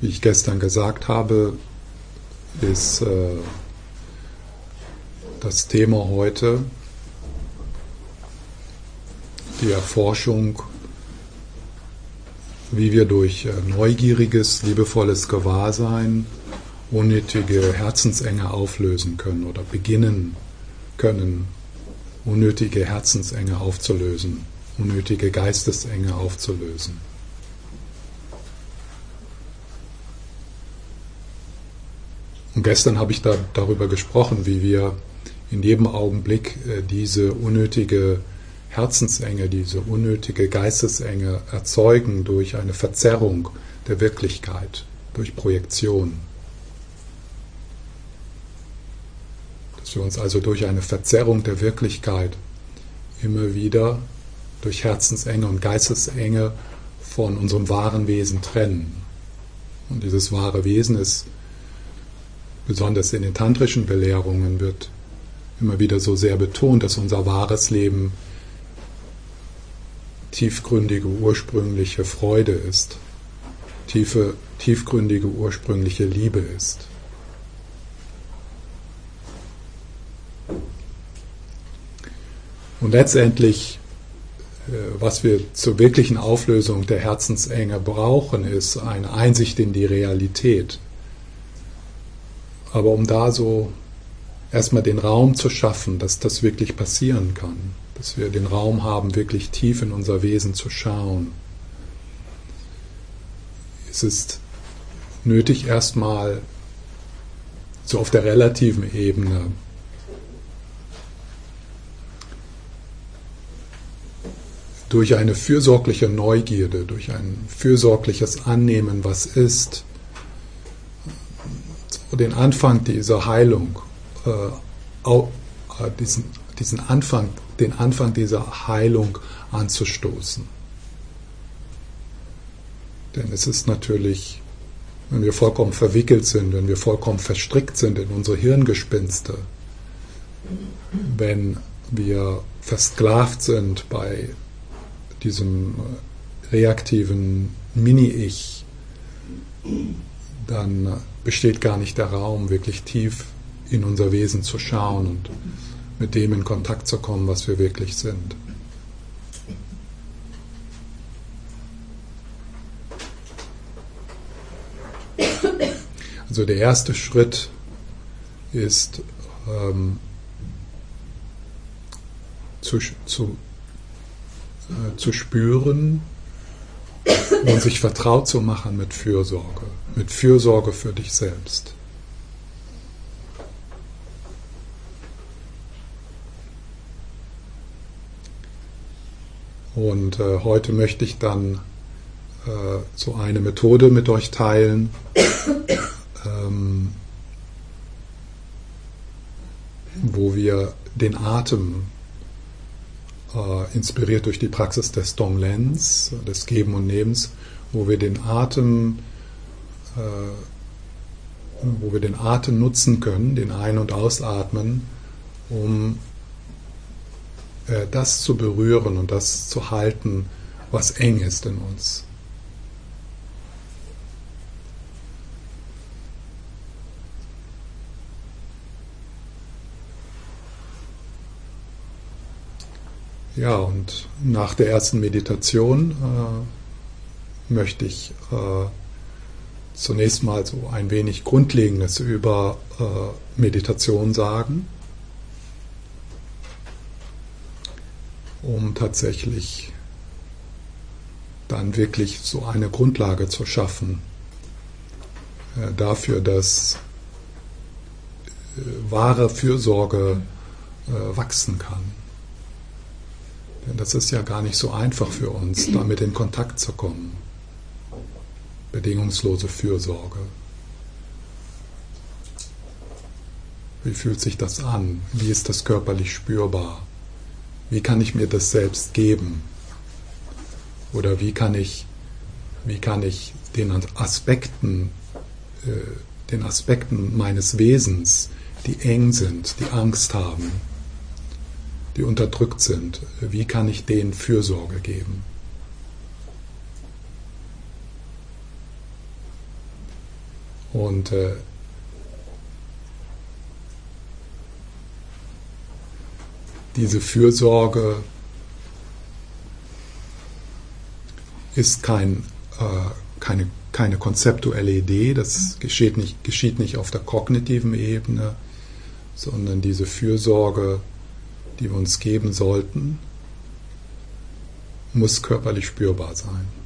Wie ich gestern gesagt habe, ist äh, das Thema heute die Erforschung, wie wir durch äh, neugieriges, liebevolles Gewahrsein unnötige Herzensenge auflösen können oder beginnen können, unnötige Herzensenge aufzulösen, unnötige Geistesenge aufzulösen. Und gestern habe ich da, darüber gesprochen, wie wir in jedem Augenblick äh, diese unnötige Herzensenge, diese unnötige Geistesenge erzeugen durch eine Verzerrung der Wirklichkeit, durch Projektion. Dass wir uns also durch eine Verzerrung der Wirklichkeit immer wieder durch Herzensenge und Geistesenge von unserem wahren Wesen trennen. Und dieses wahre Wesen ist, besonders in den tantrischen Belehrungen, wird immer wieder so sehr betont, dass unser wahres Leben tiefgründige ursprüngliche Freude ist, tiefe, tiefgründige ursprüngliche Liebe ist. Und letztendlich, äh, was wir zur wirklichen Auflösung der Herzensenge brauchen, ist eine Einsicht in die Realität. Aber um da so erstmal den Raum zu schaffen, dass das wirklich passieren kann, dass wir den Raum haben, wirklich tief in unser Wesen zu schauen, es ist nötig erstmal so auf der relativen Ebene durch eine fürsorgliche Neugierde, durch ein fürsorgliches Annehmen, was ist, den Anfang dieser Heilung, äh, äh, diesen, diesen Anfang, den Anfang dieser Heilung anzustoßen. Denn es ist natürlich, wenn wir vollkommen verwickelt sind, wenn wir vollkommen verstrickt sind in unsere Hirngespinste, wenn wir versklavt sind bei diesem reaktiven Mini-Ich, dann besteht gar nicht der Raum, wirklich tief in unser Wesen zu schauen und mit dem in Kontakt zu kommen, was wir wirklich sind. Also der erste Schritt ist ähm, zu, zu äh, zu spüren und sich vertraut zu machen mit Fürsorge, mit Fürsorge für dich selbst. Und äh, heute möchte ich dann äh, so eine Methode mit euch teilen, ähm, wo wir den Atem äh, inspiriert durch die Praxis des Donglen's, des Geben und Nebens, wo wir den Atem, äh, wo wir den Atem nutzen können, den Ein- und Ausatmen, um äh, das zu berühren und das zu halten, was eng ist in uns. Ja, und nach der ersten Meditation äh, möchte ich äh, zunächst mal so ein wenig Grundlegendes über äh, Meditation sagen, um tatsächlich dann wirklich so eine Grundlage zu schaffen äh, dafür, dass äh, wahre Fürsorge äh, wachsen kann. Denn das ist ja gar nicht so einfach für uns, damit in Kontakt zu kommen. Bedingungslose Fürsorge. Wie fühlt sich das an? Wie ist das körperlich spürbar? Wie kann ich mir das selbst geben? Oder wie kann ich, wie kann ich den Aspekten, äh, den Aspekten meines Wesens, die eng sind, die Angst haben, die unterdrückt sind, wie kann ich denen Fürsorge geben? Und äh, diese Fürsorge ist kein, äh, keine, keine konzeptuelle Idee, das geschieht nicht, geschieht nicht auf der kognitiven Ebene, sondern diese Fürsorge, die wir uns geben sollten, muss körperlich spürbar sein.